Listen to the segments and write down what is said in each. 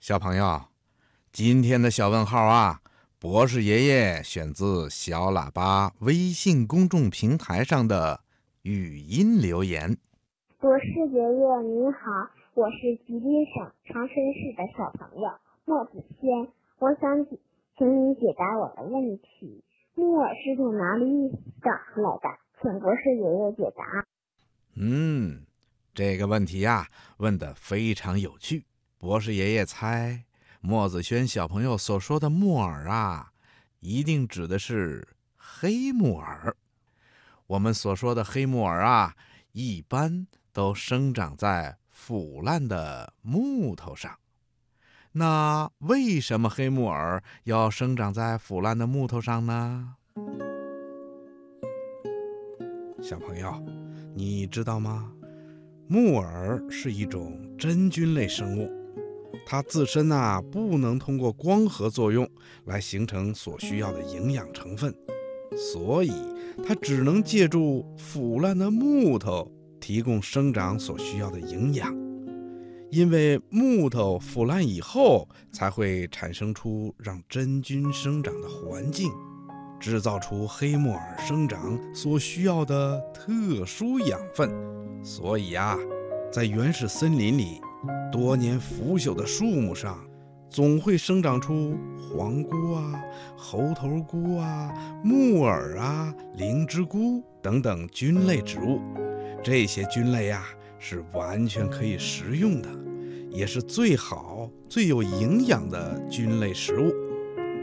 小朋友，今天的小问号啊，博士爷爷选自小喇叭微信公众平台上的语音留言。博士爷爷你好，我是吉林省长春市的小朋友莫子轩，我想请你解答我的问题：木耳是从哪里长出来的？请博士爷爷解答。嗯，这个问题呀，问的非常有趣。博士爷爷猜，莫子轩小朋友所说的木耳啊，一定指的是黑木耳。我们所说的黑木耳啊，一般都生长在腐烂的木头上。那为什么黑木耳要生长在腐烂的木头上呢？小朋友，你知道吗？木耳是一种真菌类生物。它自身呐不能通过光合作用来形成所需要的营养成分，所以它只能借助腐烂的木头提供生长所需要的营养。因为木头腐烂以后，才会产生出让真菌生长的环境，制造出黑木耳生长所需要的特殊养分。所以呀，在原始森林里。多年腐朽的树木上，总会生长出黄菇啊、猴头菇啊、木耳啊、灵芝菇等等菌类植物。这些菌类呀，是完全可以食用的，也是最好、最有营养的菌类食物。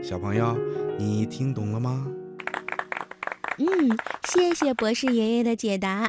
小朋友，你听懂了吗？嗯，谢谢博士爷爷的解答。